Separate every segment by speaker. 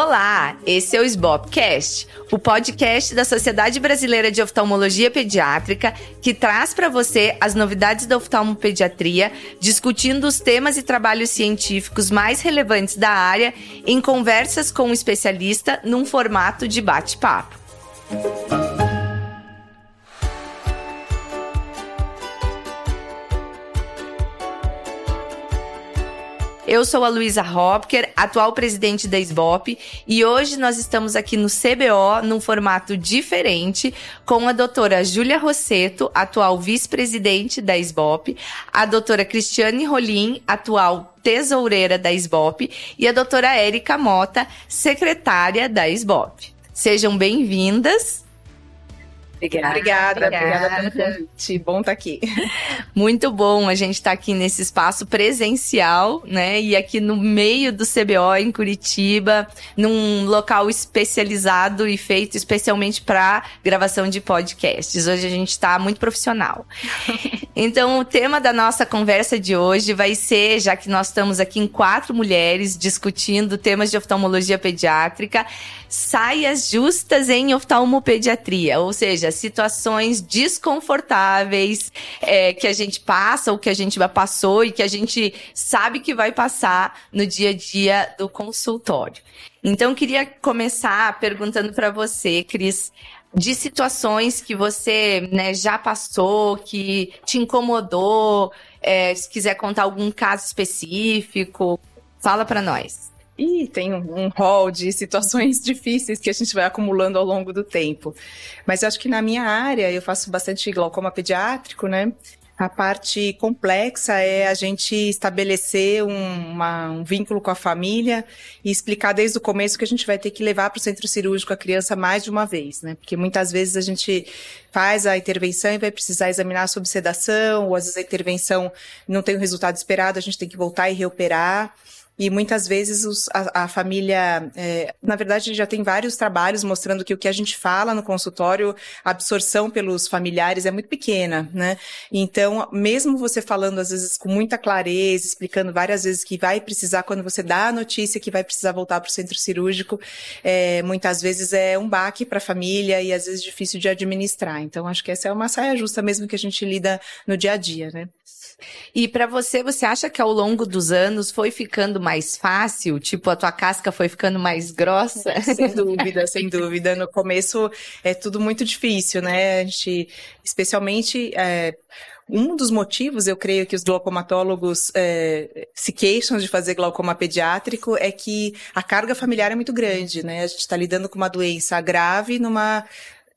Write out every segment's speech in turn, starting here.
Speaker 1: Olá, esse é o SBOPcast, o podcast da Sociedade Brasileira de Oftalmologia Pediátrica, que traz para você as novidades da oftalmopediatria, discutindo os temas e trabalhos científicos mais relevantes da área em conversas com um especialista num formato de bate-papo. Eu sou a Luísa Hopker, atual presidente da SBOP, e hoje nós estamos aqui no CBO num formato diferente com a doutora Júlia Rosseto, atual vice-presidente da SBOP, a doutora Cristiane Rolim, atual tesoureira da SBOP, e a doutora Érica Mota, secretária da SBOP. Sejam bem-vindas.
Speaker 2: Obrigada. Obrigada, obrigada pelo convite. Bom estar tá aqui.
Speaker 1: Muito bom a gente estar tá aqui nesse espaço presencial, né? E aqui no meio do CBO em Curitiba, num local especializado e feito especialmente para gravação de podcasts. Hoje a gente está muito profissional. Então, o tema da nossa conversa de hoje vai ser, já que nós estamos aqui em quatro mulheres discutindo temas de oftalmologia pediátrica, saias justas em oftalmopediatria, ou seja, situações desconfortáveis é, que a gente passa ou que a gente passou e que a gente sabe que vai passar no dia a dia do consultório. Então, queria começar perguntando para você, Cris, de situações que você né, já passou, que te incomodou, é, se quiser contar algum caso específico, fala para nós.
Speaker 2: E tem um rol de situações difíceis que a gente vai acumulando ao longo do tempo. Mas eu acho que na minha área, eu faço bastante glaucoma pediátrico, né? A parte complexa é a gente estabelecer um, uma, um, vínculo com a família e explicar desde o começo que a gente vai ter que levar para o centro cirúrgico a criança mais de uma vez, né? Porque muitas vezes a gente faz a intervenção e vai precisar examinar sob sedação, ou às vezes a intervenção não tem o resultado esperado, a gente tem que voltar e reoperar. E muitas vezes os, a, a, família, é, na verdade, já tem vários trabalhos mostrando que o que a gente fala no consultório, a absorção pelos familiares é muito pequena, né? Então, mesmo você falando às vezes com muita clareza, explicando várias vezes que vai precisar, quando você dá a notícia que vai precisar voltar para o centro cirúrgico, é, muitas vezes é um baque para a família e às vezes difícil de administrar. Então, acho que essa é uma saia justa mesmo que a gente lida no dia a dia, né?
Speaker 1: E para você, você acha que ao longo dos anos foi ficando mais fácil? Tipo, a tua casca foi ficando mais grossa?
Speaker 2: Sem dúvida, sem dúvida. No começo é tudo muito difícil, né? A gente, especialmente, é, um dos motivos, eu creio que os glaucomatólogos é, se queixam de fazer glaucoma pediátrico é que a carga familiar é muito grande, né? A gente está lidando com uma doença grave numa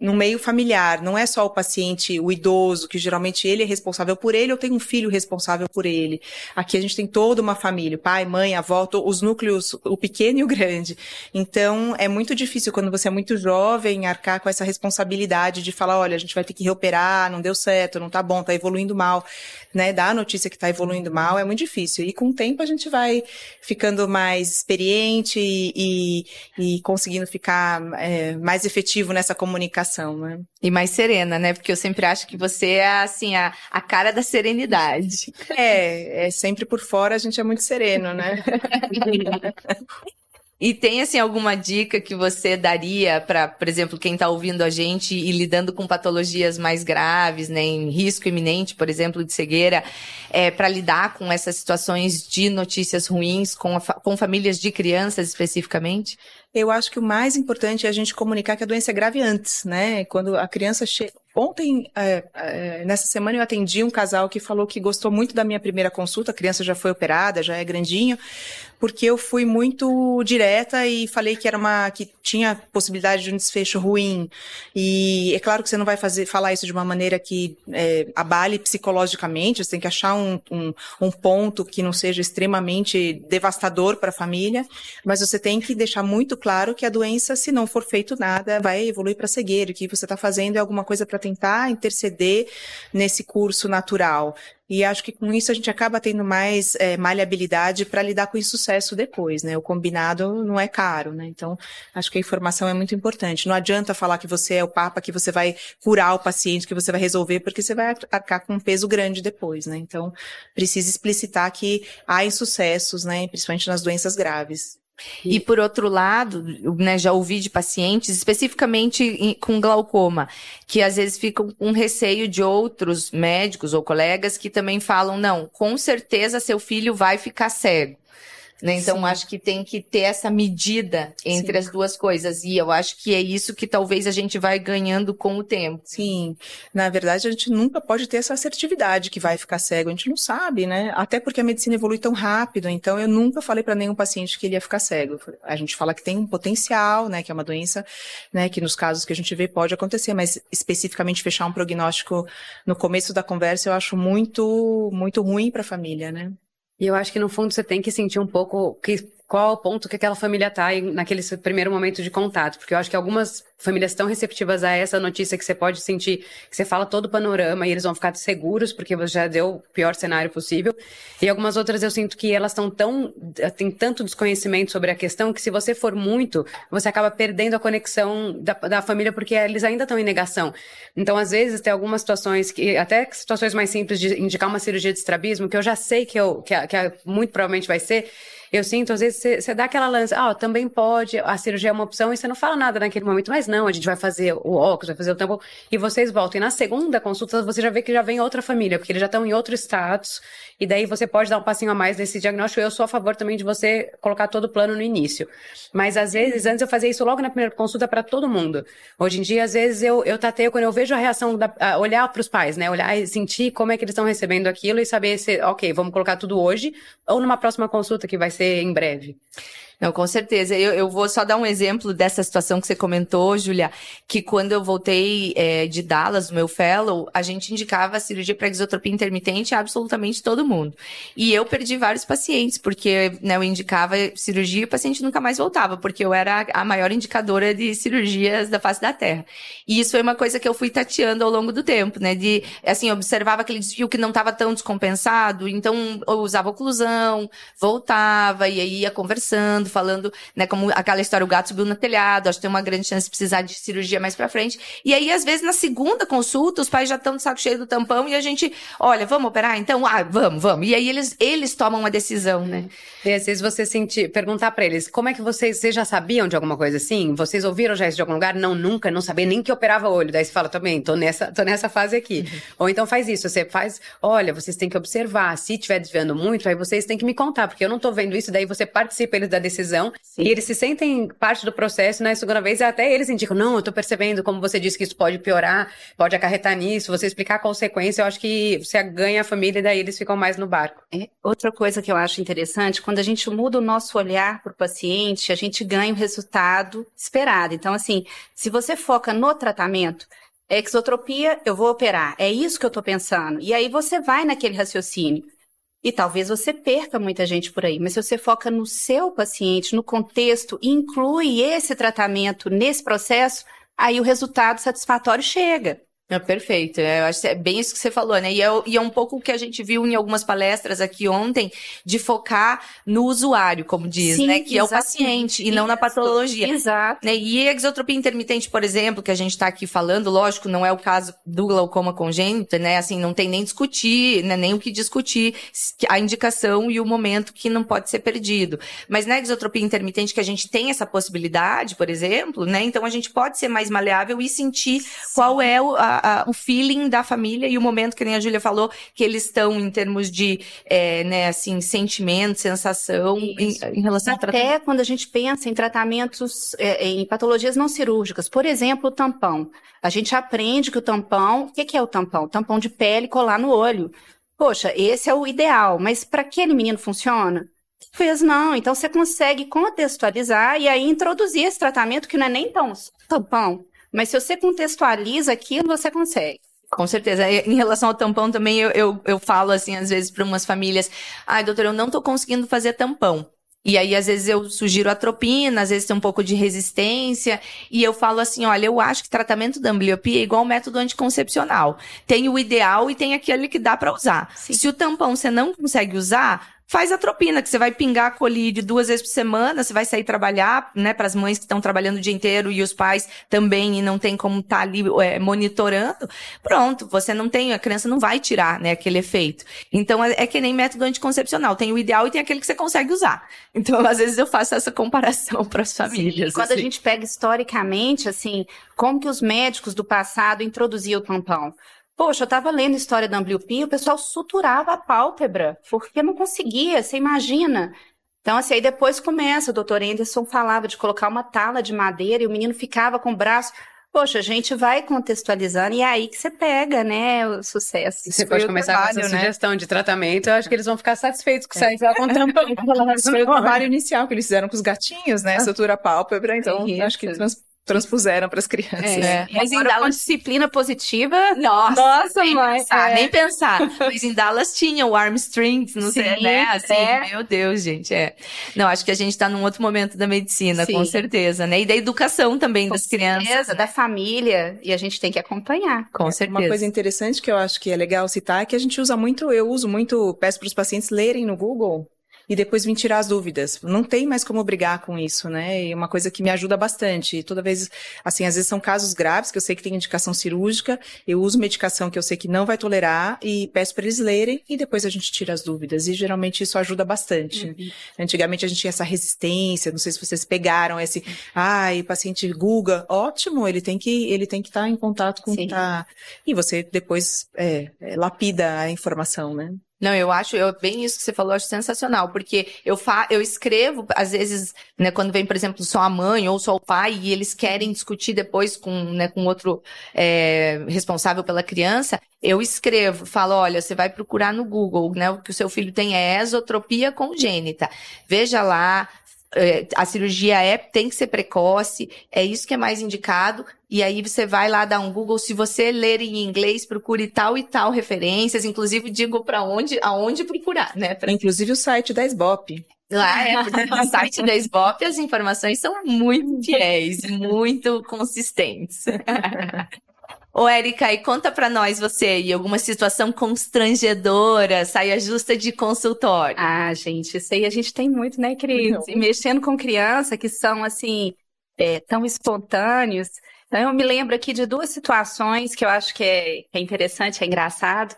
Speaker 2: no meio familiar, não é só o paciente, o idoso, que geralmente ele é responsável por ele, ou tem um filho responsável por ele. Aqui a gente tem toda uma família, pai, mãe, avó, os núcleos, o pequeno e o grande. Então, é muito difícil quando você é muito jovem arcar com essa responsabilidade de falar, olha, a gente vai ter que reoperar, não deu certo, não tá bom, tá evoluindo mal, né? Dar a notícia que tá evoluindo mal é muito difícil. E com o tempo a gente vai ficando mais experiente e, e, conseguindo ficar é, mais efetivo nessa comunicação né?
Speaker 1: E mais serena, né? Porque eu sempre acho que você é, assim, a, a cara da serenidade.
Speaker 2: É, é sempre por fora a gente é muito sereno, né?
Speaker 1: E tem assim alguma dica que você daria para, por exemplo, quem está ouvindo a gente e lidando com patologias mais graves, né, em risco iminente, por exemplo, de cegueira, é, para lidar com essas situações de notícias ruins com, com famílias de crianças especificamente?
Speaker 2: Eu acho que o mais importante é a gente comunicar que a doença é grave antes, né? Quando a criança chega. Ontem, é, é, nessa semana, eu atendi um casal que falou que gostou muito da minha primeira consulta. A criança já foi operada, já é grandinho, porque eu fui muito direta e falei que era uma que tinha possibilidade de um desfecho ruim. E é claro que você não vai fazer falar isso de uma maneira que é, abale psicologicamente. Você tem que achar um, um, um ponto que não seja extremamente devastador para a família, mas você tem que deixar muito claro que a doença, se não for feito nada, vai evoluir para cegueira. O que você está fazendo é alguma coisa para tentar interceder nesse curso natural. E acho que com isso a gente acaba tendo mais é, maleabilidade para lidar com o insucesso depois, né? O combinado não é caro, né? Então, acho que a informação é muito importante. Não adianta falar que você é o papa, que você vai curar o paciente, que você vai resolver, porque você vai arcar com um peso grande depois, né? Então, precisa explicitar que há insucessos, né? Principalmente nas doenças graves.
Speaker 1: E por outro lado, né, já ouvi de pacientes, especificamente com glaucoma, que às vezes ficam com receio de outros médicos ou colegas que também falam, não, com certeza seu filho vai ficar cego. Né? Então, Sim. acho que tem que ter essa medida entre Sim. as duas coisas. E eu acho que é isso que talvez a gente vai ganhando com o tempo.
Speaker 2: Sim. Na verdade, a gente nunca pode ter essa assertividade que vai ficar cego. A gente não sabe, né? Até porque a medicina evolui tão rápido. Então, eu nunca falei para nenhum paciente que ele ia ficar cego. A gente fala que tem um potencial, né? Que é uma doença, né? Que nos casos que a gente vê pode acontecer. Mas especificamente fechar um prognóstico no começo da conversa, eu acho muito, muito ruim para a família, né?
Speaker 3: E eu acho que no fundo você tem que sentir um pouco que qual o ponto que aquela família está naquele primeiro momento de contato, porque eu acho que algumas famílias estão receptivas a essa notícia que você pode sentir, que você fala todo o panorama e eles vão ficar seguros porque você já deu o pior cenário possível. E algumas outras eu sinto que elas estão tão tem tanto desconhecimento sobre a questão que se você for muito, você acaba perdendo a conexão da, da família porque eles ainda estão em negação. Então, às vezes tem algumas situações que até situações mais simples de indicar uma cirurgia de estrabismo que eu já sei que eu que, que muito provavelmente vai ser eu sinto, às vezes, você dá aquela lança, ah, também pode, a cirurgia é uma opção, e você não fala nada naquele momento, mas não, a gente vai fazer o óculos, vai fazer o tampão, e vocês voltam. E na segunda consulta, você já vê que já vem outra família, porque eles já estão em outro status, e daí você pode dar um passinho a mais nesse diagnóstico. Eu sou a favor também de você colocar todo o plano no início. Mas às vezes, antes eu fazia isso logo na primeira consulta para todo mundo. Hoje em dia, às vezes, eu, eu tateio quando eu vejo a reação, da, a olhar para os pais, né? Olhar e sentir como é que eles estão recebendo aquilo e saber se, ok, vamos colocar tudo hoje, ou numa próxima consulta que vai ser em breve.
Speaker 1: Não, com certeza. Eu, eu vou só dar um exemplo dessa situação que você comentou, Julia, que quando eu voltei é, de Dallas, no meu fellow, a gente indicava a cirurgia para exotropia intermitente a absolutamente todo mundo. E eu perdi vários pacientes, porque né, eu indicava cirurgia e o paciente nunca mais voltava, porque eu era a maior indicadora de cirurgias da face da Terra. E isso foi uma coisa que eu fui tateando ao longo do tempo, né? De, assim, observava aquele desvio que não estava tão descompensado, então eu usava oclusão, voltava, e aí ia conversando, falando, né, como aquela história, o gato subiu no telhado, acho que tem uma grande chance de precisar de cirurgia mais pra frente. E aí, às vezes, na segunda consulta, os pais já estão de saco cheio do tampão e a gente, olha, vamos operar? Então, ah, vamos, vamos. E aí eles, eles tomam a decisão, né?
Speaker 3: E às vezes você sentir, perguntar para eles, como é que vocês, vocês já sabiam de alguma coisa assim? Vocês ouviram já isso de algum lugar? Não, nunca, não sabia nem que operava olho. Daí você fala, também, tô nessa, tô nessa fase aqui. Uhum. Ou então faz isso, você faz, olha, vocês têm que observar, se estiver desviando muito, aí vocês têm que me contar, porque eu não tô vendo isso, daí você participa eles da decisão Sim. e eles se sentem parte do processo, na né? segunda vez, até eles indicam, não, eu tô percebendo, como você disse, que isso pode piorar, pode acarretar nisso, você explicar a consequência, eu acho que você ganha a família e daí eles ficam mais no barco.
Speaker 4: É, outra coisa que eu acho interessante, quando a gente muda o nosso olhar para o paciente, a gente ganha o resultado esperado. Então, assim, se você foca no tratamento, é exotropia, eu vou operar. É isso que eu estou pensando. E aí você vai naquele raciocínio. E talvez você perca muita gente por aí, mas se você foca no seu paciente, no contexto, inclui esse tratamento nesse processo, aí o resultado satisfatório chega.
Speaker 1: É perfeito. É, eu acho que é bem isso que você falou, né? E é, e é um pouco o que a gente viu em algumas palestras aqui ontem, de focar no usuário, como diz, Sim, né? Que é o paciente e não na patologia.
Speaker 4: Exato.
Speaker 1: Né? E a exotropia intermitente, por exemplo, que a gente está aqui falando, lógico, não é o caso do glaucoma congênito, né? Assim, não tem nem discutir, né? nem o que discutir a indicação e o momento que não pode ser perdido. Mas na exotropia intermitente, que a gente tem essa possibilidade, por exemplo, né? Então a gente pode ser mais maleável e sentir Sim. qual é o, a, a, o feeling da família e o momento que nem a Júlia falou, que eles estão em termos de, é, né, assim, sentimento, sensação em, em, relação
Speaker 4: Até ao tratamento. Até quando a gente pensa em tratamentos, é, em patologias não cirúrgicas, por exemplo, o tampão. A gente aprende que o tampão, o que, que é o tampão? Tampão de pele colar no olho. Poxa, esse é o ideal, mas para aquele menino funciona? Fez não, então você consegue contextualizar e aí introduzir esse tratamento que não é nem tão tampão, mas se você contextualiza aquilo, você consegue.
Speaker 1: Com certeza. Em relação ao tampão também, eu, eu, eu falo assim, às vezes, para umas famílias, ai, doutor, eu não tô conseguindo fazer tampão. E aí, às vezes, eu sugiro atropina, às vezes tem um pouco de resistência, e eu falo assim, olha, eu acho que tratamento da ambliopia é igual ao método anticoncepcional. Tem o ideal e tem aquele que dá para usar. Sim. Se o tampão você não consegue usar, faz atropina, que você vai pingar a colírio duas vezes por semana, você vai sair trabalhar, né, para as mães que estão trabalhando o dia inteiro e os pais também e não tem como estar tá ali é, monitorando. Pronto, você não tem, a criança não vai tirar, né, aquele efeito. Então é, é que nem método anticoncepcional, tem o ideal e tem aquele que você consegue usar. Então, às vezes eu faço essa comparação para as famílias.
Speaker 4: Sim, quando
Speaker 1: assim.
Speaker 4: a gente pega historicamente, assim, como que os médicos do passado introduziam o tampão? Poxa, eu estava lendo a história da Ambliopia, o pessoal suturava a pálpebra, porque não conseguia, você imagina. Então, assim, aí depois começa, o doutor Anderson falava de colocar uma tala de madeira e o menino ficava com o braço. Poxa, a gente vai contextualizando e é aí que você pega, né, o sucesso.
Speaker 3: Você pode começar trabalho, com essa né? sugestão de tratamento, eu acho que eles vão ficar satisfeitos com isso aí, com tampão.
Speaker 2: Foi o trabalho inicial que eles fizeram com os gatinhos, né, sutura pálpebra, então é acho que trans transpuseram para as crianças. É.
Speaker 4: Mas em Dallas disciplina positiva.
Speaker 1: Nossa, nossa nem mãe. Pensar, é. Nem pensar. Mas em Dallas tinha o armstrings, não Sim, sei, né? Assim, é. meu Deus, gente, é. Não, acho que a gente está num outro momento da medicina, Sim. com certeza, né? E da educação também com das certeza, crianças,
Speaker 4: da família, e a gente tem que acompanhar.
Speaker 1: Com é, certeza.
Speaker 2: Uma coisa interessante que eu acho que é legal citar é que a gente usa muito, eu uso muito, peço para os pacientes lerem no Google e depois vim tirar as dúvidas. Não tem mais como brigar com isso, né? E é uma coisa que me ajuda bastante. E toda vez, assim, às vezes são casos graves que eu sei que tem indicação cirúrgica, eu uso medicação que eu sei que não vai tolerar e peço para eles lerem e depois a gente tira as dúvidas. E geralmente isso ajuda bastante. Uhum. Antigamente a gente tinha essa resistência, não sei se vocês pegaram esse, ai, paciente Guga, ótimo, ele tem que ele tem que estar tá em contato com tá e você depois é, é, lapida a informação, né?
Speaker 1: Não, eu acho, eu, bem isso que você falou, eu acho sensacional, porque eu, fa, eu escrevo, às vezes, né, quando vem, por exemplo, só a mãe ou só o pai, e eles querem discutir depois com, né, com outro é, responsável pela criança, eu escrevo, falo, olha, você vai procurar no Google, né, o que o seu filho tem é esotropia congênita. Veja lá, a cirurgia é, tem que ser precoce, é isso que é mais indicado. E aí você vai lá dar um Google, se você ler em inglês, procure tal e tal referências, inclusive digo para onde, aonde procurar, né? Pra...
Speaker 2: Inclusive o site da SBOP.
Speaker 1: Lá é, no site da SBOP as informações são muito fiéis, muito consistentes. Ô, Érica, e conta pra nós você e alguma situação constrangedora, saia justa de consultório.
Speaker 4: Ah, gente, isso aí a gente tem muito, né, Cris? E mexendo com criança que são, assim, é, tão espontâneos. Então, eu me lembro aqui de duas situações que eu acho que é, é interessante, é engraçado.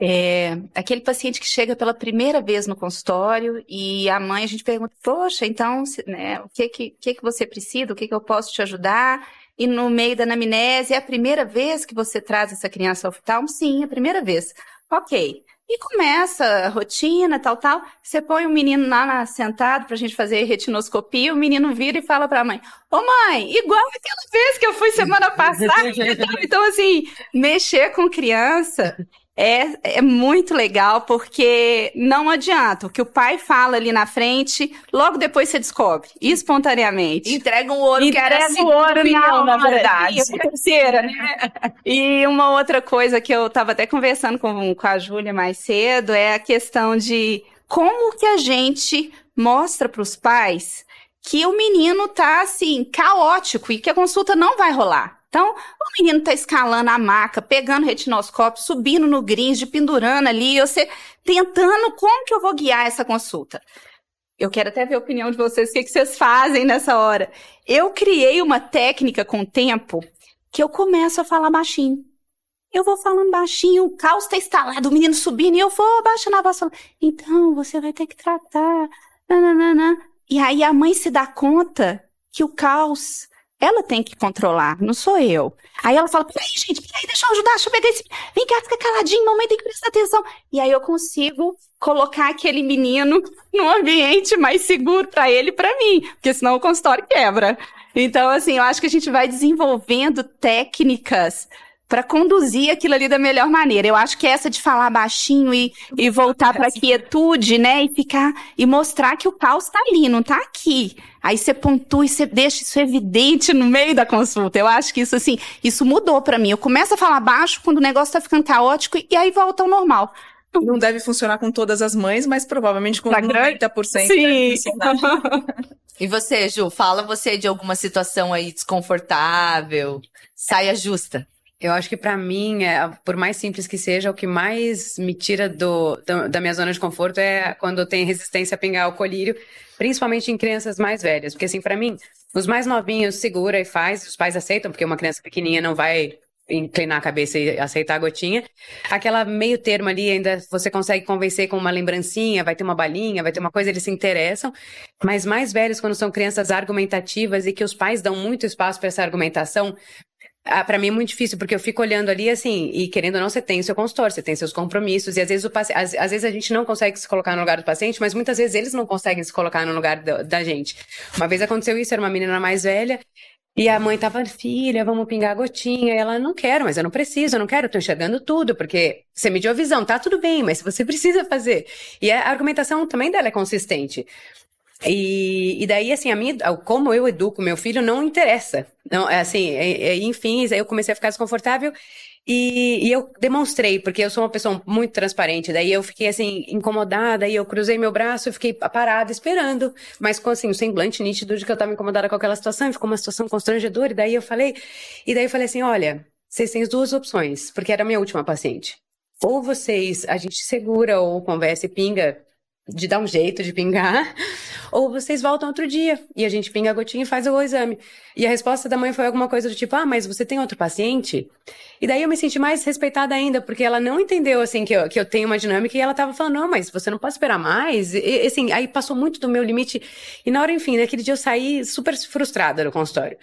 Speaker 4: É, aquele paciente que chega pela primeira vez no consultório e a mãe, a gente pergunta, poxa, então, né, o que que, que que você precisa, o que que eu posso te ajudar? E no meio da anamnese, é a primeira vez que você traz essa criança ao oftalmo? Sim, é a primeira vez. Ok. E começa a rotina, tal, tal. Você põe o menino lá sentado pra gente fazer retinoscopia, o menino vira e fala pra mãe: Ô mãe, igual aquela vez que eu fui semana passada. então, assim, mexer com criança é, é muito legal porque não adianta. O que o pai fala ali na frente, logo depois você descobre, espontaneamente.
Speaker 1: Entrega um ouro
Speaker 4: Entrega que era o ouro opinião, na, na verdade. terceira, né? E uma outra coisa que eu estava até conversando com, com a Júlia mais cedo é a questão de como que a gente mostra para os pais que o menino tá assim, caótico e que a consulta não vai rolar. Então, o menino tá escalando a maca, pegando retinoscópio, subindo no grid, pendurando ali, você tentando como que eu vou guiar essa consulta. Eu quero até ver a opinião de vocês, o que, que vocês fazem nessa hora. Eu criei uma técnica com o tempo que eu começo a falar baixinho. Eu vou falando baixinho, o caos está instalado, o menino subindo, e eu vou abaixando a voz falando, então, você vai ter que tratar, nananana. E aí a mãe se dá conta que o caos ela tem que controlar, não sou eu. Aí ela fala, peraí, gente, peraí, deixa eu ajudar, deixa eu pegar esse. Vem cá, fica caladinho, mamãe tem que prestar atenção. E aí eu consigo colocar aquele menino num ambiente mais seguro para ele e para mim, porque senão o consultório quebra. Então, assim, eu acho que a gente vai desenvolvendo técnicas para conduzir aquilo ali da melhor maneira. Eu acho que essa de falar baixinho e, e voltar para a quietude, né, e ficar e mostrar que o caos está ali, não está aqui. Aí você pontua e você deixa isso evidente no meio da consulta. Eu acho que isso assim, isso mudou para mim. Eu começo a falar baixo quando o negócio está ficando caótico e aí volta ao normal.
Speaker 2: Não deve funcionar com todas as mães, mas provavelmente com pra 90%
Speaker 1: Sim. e você, Ju, fala você de alguma situação aí desconfortável, saia justa.
Speaker 3: Eu acho que para mim, é, por mais simples que seja, o que mais me tira do, do, da minha zona de conforto é quando tem resistência a pingar o colírio, principalmente em crianças mais velhas. Porque assim, para mim, os mais novinhos segura e faz, os pais aceitam, porque uma criança pequenininha não vai inclinar a cabeça e aceitar a gotinha. Aquela meio termo ali, ainda você consegue convencer com uma lembrancinha, vai ter uma balinha, vai ter uma coisa, eles se interessam. Mas mais velhos, quando são crianças argumentativas e que os pais dão muito espaço para essa argumentação, ah, para mim é muito difícil, porque eu fico olhando ali assim, e querendo ou não, você tem o seu consultório, você tem seus compromissos, e às vezes, o paci... às, às, vezes a gente não consegue se colocar no lugar do paciente, mas muitas vezes eles não conseguem se colocar no lugar do, da gente. Uma vez aconteceu isso, era uma menina mais velha, e a mãe tava, filha, vamos pingar a gotinha. E ela, não quero, mas eu não preciso, eu não quero, eu tô enxergando tudo, porque você mediu a visão, tá tudo bem, mas você precisa fazer. E a argumentação também dela é consistente. E, e daí, assim, a minha, como eu educo meu filho não interessa. Não, é assim, é, é, enfim, aí eu comecei a ficar desconfortável e, e, eu demonstrei, porque eu sou uma pessoa muito transparente. Daí eu fiquei assim, incomodada, e eu cruzei meu braço e fiquei parada, esperando, mas com assim, o semblante nítido de que eu estava incomodada com aquela situação, ficou uma situação constrangedora. E daí eu falei, e daí eu falei assim: olha, vocês têm duas opções, porque era a minha última paciente. Ou vocês, a gente segura ou conversa e pinga de dar um jeito de pingar, ou vocês voltam outro dia e a gente pinga a gotinha e faz o exame. E a resposta da mãe foi alguma coisa do tipo: "Ah, mas você tem outro paciente?" E daí eu me senti mais respeitada ainda, porque ela não entendeu assim que eu, que eu tenho uma dinâmica e ela tava falando: "Não, mas você não pode esperar mais". E assim, aí passou muito do meu limite e na hora, enfim, naquele dia eu saí super frustrada do consultório.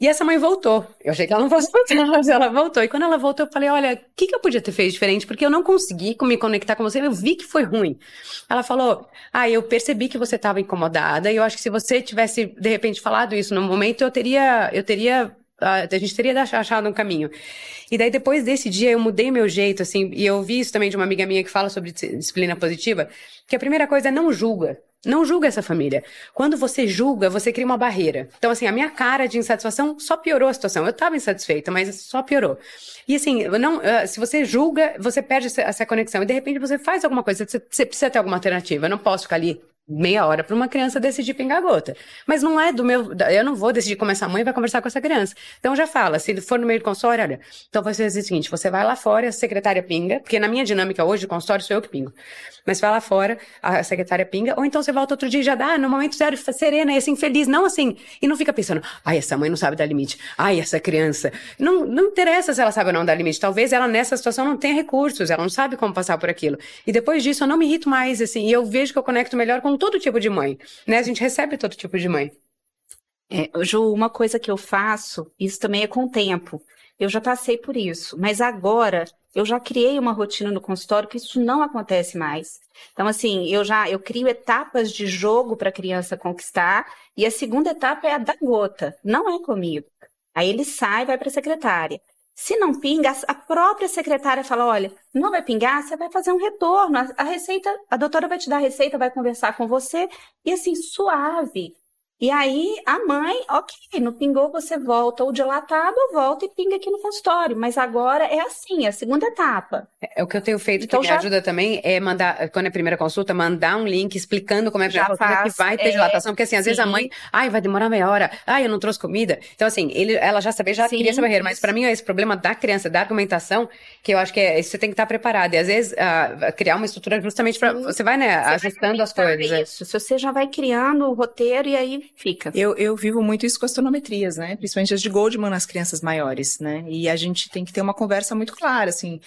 Speaker 3: E essa mãe voltou. Eu achei que ela não fosse voltar, mas ela voltou. E quando ela voltou, eu falei: olha, o que, que eu podia ter feito diferente? Porque eu não consegui me conectar com você, eu vi que foi ruim. Ela falou: ah, eu percebi que você estava incomodada, e eu acho que se você tivesse, de repente, falado isso no momento, eu teria, eu teria a gente teria achado um caminho. E daí, depois desse dia, eu mudei meu jeito, assim, e eu vi isso também de uma amiga minha que fala sobre disciplina positiva, que a primeira coisa é não julga. Não julga essa família. Quando você julga, você cria uma barreira. Então, assim, a minha cara de insatisfação só piorou a situação. Eu estava insatisfeita, mas só piorou. E assim, não, ah, se você julga, você perde essa conexão. E de repente você faz alguma coisa. Você precisa ter alguma alternativa. Eu não posso ficar ali meia hora para uma criança decidir pingar gota. Mas não é do meu. Eu não vou decidir como essa mãe vai conversar com essa criança. Então já fala, se for no meio do consultório, olha, então vai ser o seguinte: você vai lá fora, a secretária pinga, porque na minha dinâmica hoje, de consultório, sou eu que pingo. Mas vai lá fora, a secretária pinga, ou então você volta outro dia e já dá, no momento zero, serena, e assim, feliz, não assim. E não fica pensando, ai, essa mãe não sabe dar limite, ai, essa criança. Não, não interessa se ela sabe ou não dar limite. Talvez ela nessa situação não tenha recursos, ela não sabe como passar por aquilo. E depois disso eu não me irrito mais, assim, e eu vejo que eu conecto melhor com todo tipo de mãe, né? A gente recebe todo tipo de mãe.
Speaker 4: É, Ju, uma coisa que eu faço, isso também é com o tempo. Eu já passei por isso, mas agora eu já criei uma rotina no consultório que isso não acontece mais. Então, assim, eu já eu crio etapas de jogo para a criança conquistar, e a segunda etapa é a da gota, não é comigo. Aí ele sai vai para a secretária. Se não pinga, a própria secretária fala: olha, não vai pingar, você vai fazer um retorno. A, receita, a doutora vai te dar a receita, vai conversar com você, e assim, suave. E aí, a mãe, ok, não pingou, você volta ou dilatado, volta e pinga aqui no consultório. Mas agora é assim, é a segunda etapa.
Speaker 3: É, o que eu tenho feito então, que já... me ajuda também é mandar, quando é a primeira consulta, mandar um link explicando como é que já faz, que vai ter é, dilatação. Porque assim, às sim. vezes a mãe, ai, vai demorar meia hora, ai, eu não trouxe comida. Então, assim, ele, ela já sabia, já sim, queria essa barreira. Mas para mim é esse problema da criança, da argumentação, que eu acho que é, você tem que estar preparado. E às vezes uh, criar uma estrutura justamente para. Você vai, né, você ajustando vai as coisas.
Speaker 4: É. Isso. Se você já vai criando o roteiro e aí fica.
Speaker 2: Eu, eu vivo muito isso com as tonometrias, né? Principalmente as de Goldman nas crianças maiores, né? E a gente tem que ter uma conversa muito clara, assim.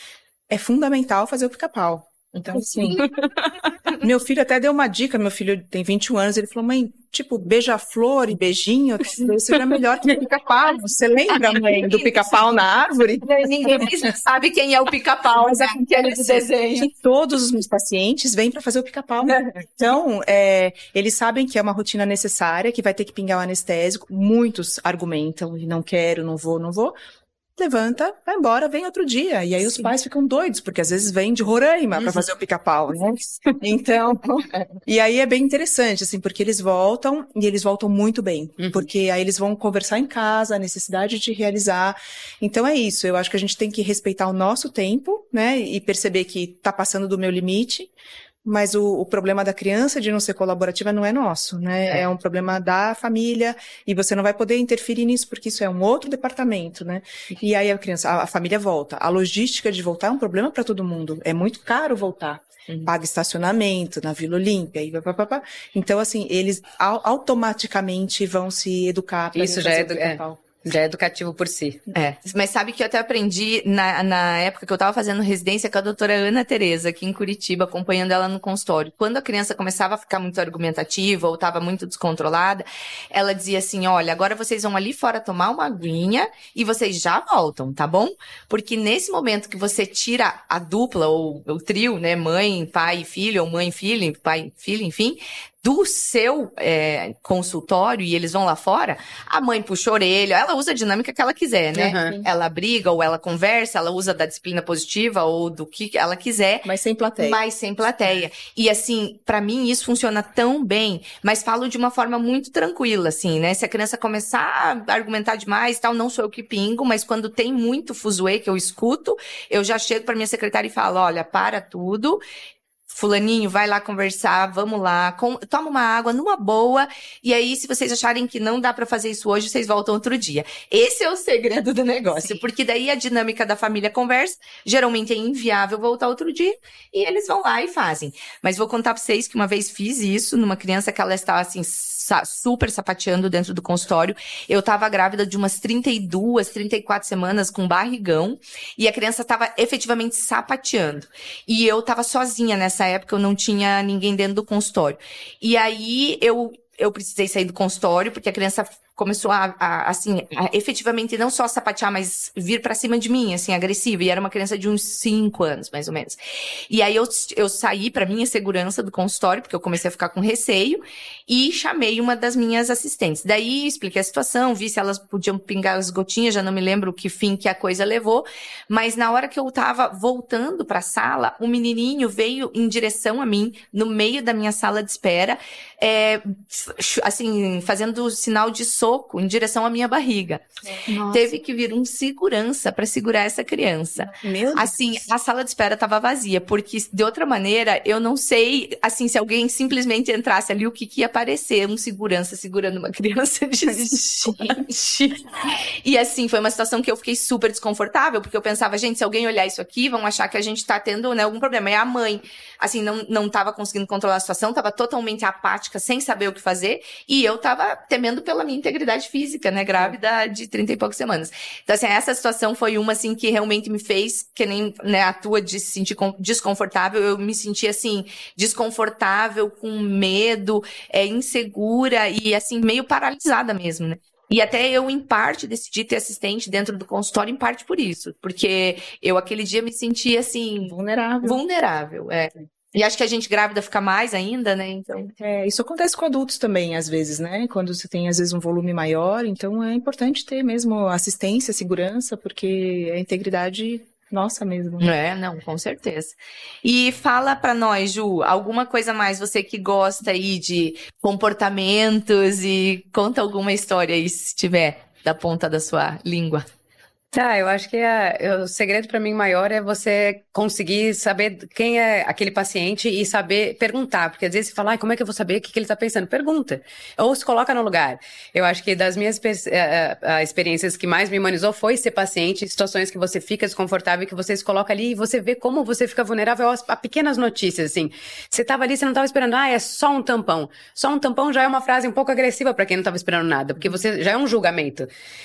Speaker 2: É fundamental fazer o pica-pau. Então, assim. meu filho até deu uma dica, meu filho tem 21 anos, ele falou, mãe, tipo, beija-flor e beijinho, isso era melhor que o pica-pau. Você lembra, mãe, do pica-pau na árvore?
Speaker 1: Ninguém sabe quem é o pica-pau, mas é aquele do desenho.
Speaker 2: Todos os meus pacientes vêm para fazer o pica-pau. Então, é, eles sabem que é uma rotina necessária, que vai ter que pingar o anestésico. Muitos argumentam, não quero, não vou, não vou levanta, vai embora, vem outro dia. E aí Sim. os pais ficam doidos, porque às vezes vem de Roraima uhum. para fazer o pica-pau, né? Então, e aí é bem interessante, assim, porque eles voltam e eles voltam muito bem, uhum. porque aí eles vão conversar em casa, a necessidade de realizar. Então é isso, eu acho que a gente tem que respeitar o nosso tempo, né? E perceber que tá passando do meu limite, mas o, o, problema da criança de não ser colaborativa não é nosso, né? É. é. um problema da família e você não vai poder interferir nisso porque isso é um outro departamento, né? E aí a criança, a, a família volta. A logística de voltar é um problema para todo mundo. É muito caro voltar. Uhum. Paga estacionamento na Vila Olímpia e papapá. Então, assim, eles automaticamente vão se educar
Speaker 3: para Isso já é, do, é. Já é educativo por si.
Speaker 1: É. Mas sabe que eu até aprendi na, na época que eu tava fazendo residência com a doutora Ana Tereza, aqui em Curitiba, acompanhando ela no consultório. Quando a criança começava a ficar muito argumentativa ou tava muito descontrolada, ela dizia assim: olha, agora vocês vão ali fora tomar uma aguinha e vocês já voltam, tá bom? Porque nesse momento que você tira a dupla ou o trio, né? Mãe, pai e filho, ou mãe, filho, pai, filho, enfim, do seu é, consultório e eles vão lá fora, a mãe puxa a orelha, ela usa a dinâmica que ela quiser, né? Uhum. Ela briga ou ela conversa, ela usa da disciplina positiva ou do que ela quiser.
Speaker 2: Mas sem plateia.
Speaker 1: Mas sem plateia. E assim, para mim isso funciona tão bem, mas falo de uma forma muito tranquila, assim, né? Se a criança começar a argumentar demais tal, não sou eu que pingo, mas quando tem muito fuzuê que eu escuto, eu já chego para minha secretária e falo, olha, para tudo, Fulaninho, vai lá conversar, vamos lá, com, toma uma água numa boa, e aí, se vocês acharem que não dá para fazer isso hoje, vocês voltam outro dia. Esse é o segredo do negócio, Sim. porque daí a dinâmica da família conversa, geralmente é inviável voltar outro dia, e eles vão lá e fazem. Mas vou contar pra vocês que uma vez fiz isso numa criança que ela estava assim, super sapateando dentro do consultório. Eu tava grávida de umas 32, 34 semanas com barrigão, e a criança tava efetivamente sapateando. E eu tava sozinha nessa época, eu não tinha ninguém dentro do consultório. E aí eu eu precisei sair do consultório porque a criança começou a, a assim, a, efetivamente não só sapatear, mas vir para cima de mim, assim, agressiva. E era uma criança de uns 5 anos, mais ou menos. E aí eu, eu saí para minha segurança do consultório, porque eu comecei a ficar com receio, e chamei uma das minhas assistentes. Daí expliquei a situação, vi se elas podiam pingar as gotinhas, já não me lembro que fim que a coisa levou. Mas na hora que eu tava voltando para a sala, um menininho veio em direção a mim, no meio da minha sala de espera, é, assim, fazendo sinal de soco soco em direção à minha barriga. Nossa. Teve que vir um segurança para segurar essa criança. Meu assim, Deus. a sala de espera estava vazia, porque de outra maneira, eu não sei, assim, se alguém simplesmente entrasse ali, o que, que ia aparecer? Um segurança segurando uma criança de gente. e assim, foi uma situação que eu fiquei super desconfortável, porque eu pensava, gente, se alguém olhar isso aqui, vão achar que a gente tá tendo, né, algum problema. E a mãe, assim, não, não tava conseguindo controlar a situação, tava totalmente apática, sem saber o que fazer, e eu tava temendo pela minha integridade integridade física, né? Grávida de 30 e poucas semanas. Então, assim, essa situação foi uma, assim, que realmente me fez, que nem né, a tua de se sentir desconfortável, eu me senti, assim, desconfortável, com medo, é, insegura e, assim, meio paralisada mesmo, né? E até eu, em parte, decidi ter assistente dentro do consultório, em parte por isso. Porque eu, aquele dia, me senti, assim...
Speaker 2: Vulnerável.
Speaker 1: Vulnerável, é. E acho que a gente grávida fica mais ainda, né? Então.
Speaker 2: É, isso acontece com adultos também, às vezes, né? Quando você tem, às vezes, um volume maior, então é importante ter mesmo assistência, segurança, porque a integridade nossa mesmo.
Speaker 1: Né? É, não, com certeza. E fala para nós, Ju, alguma coisa mais você que gosta aí de comportamentos e conta alguma história aí, se tiver, da ponta da sua língua.
Speaker 3: Tá, eu acho que é, o segredo para mim maior é você conseguir saber quem é aquele paciente e saber perguntar, porque às vezes você fala, ah, como é que eu vou saber o que, que ele está pensando? Pergunta, ou se coloca no lugar. Eu acho que das minhas uh, experiências que mais me humanizou foi ser paciente, situações que você fica desconfortável, que você se coloca ali e você vê como você fica vulnerável a, a pequenas notícias, assim. Você estava ali, você não estava esperando, ah, é só um tampão. Só um tampão já é uma frase um pouco agressiva para quem não estava esperando nada, porque você já é um julgamento.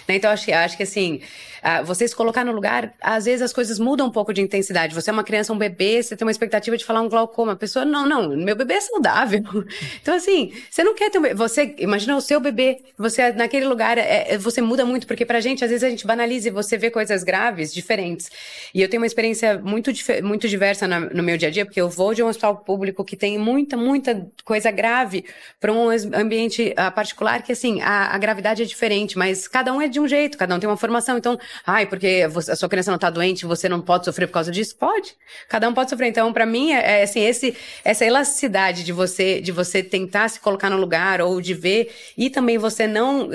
Speaker 3: Né? Então, acho, acho que assim, uh, você se colocar no lugar, às vezes as coisas mudam um pouco de intensidade. Você é uma criança, um bebê, você tem uma expectativa de falar um glaucoma. A pessoa, não, não, meu bebê é saudável. Então, assim, você não quer ter um bebê. Você, imagina o seu bebê, você naquele lugar, é, é, você muda muito, porque pra gente, às vezes a gente banaliza e você vê coisas graves, diferentes. E eu tenho uma experiência muito, muito diversa no, meu dia a dia, porque eu vou de um hospital público que tem muita, muita coisa grave para um ambiente uh, particular que, assim, a, a gravidade é diferente, mas cada um é de um jeito, cada um tem uma formação. Então, ai, porque a sua criança não tá doente, você não pode sofrer por causa disso? Pode. Cada um pode sofrer. Então, para mim, é, é, assim, esse, essa elasticidade de você, de você tentar se colocar no lugar ou de ver, e também você não,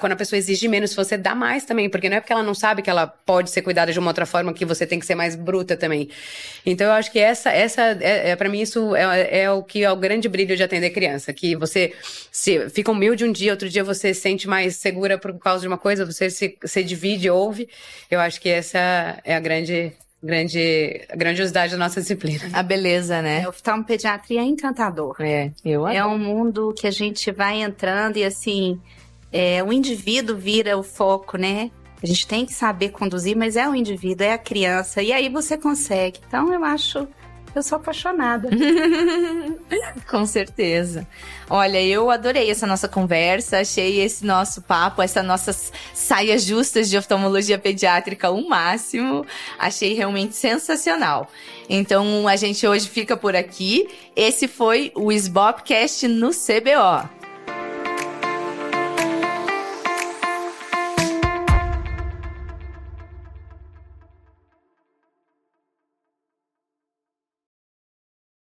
Speaker 3: quando a pessoa exige menos, você dá mais também, porque não é porque ela não sabe que ela pode ser cuidada de uma outra forma que você tem que ser mais bruta também. Então, eu acho que essa, essa é, é para mim, isso é, é o que é o grande brilho de atender criança, que você se fica humilde um dia, outro dia você se sente mais segura por causa de uma coisa, você se, se divide, Eu acho que essa é a grande grande a grandiosidade da nossa disciplina.
Speaker 1: A beleza, né?
Speaker 4: É, o pediatria é encantador.
Speaker 1: É, eu
Speaker 4: É um mundo que a gente vai entrando e assim, é, o indivíduo vira o foco, né? A gente tem que saber conduzir, mas é o indivíduo, é a criança, e aí você consegue. Então eu acho eu sou apaixonada.
Speaker 1: Com certeza. Olha, eu adorei essa nossa conversa, achei esse nosso papo, essas nossas saias justas de oftalmologia pediátrica o máximo. Achei realmente sensacional. Então a gente hoje fica por aqui. Esse foi o SBOPcast no CBO.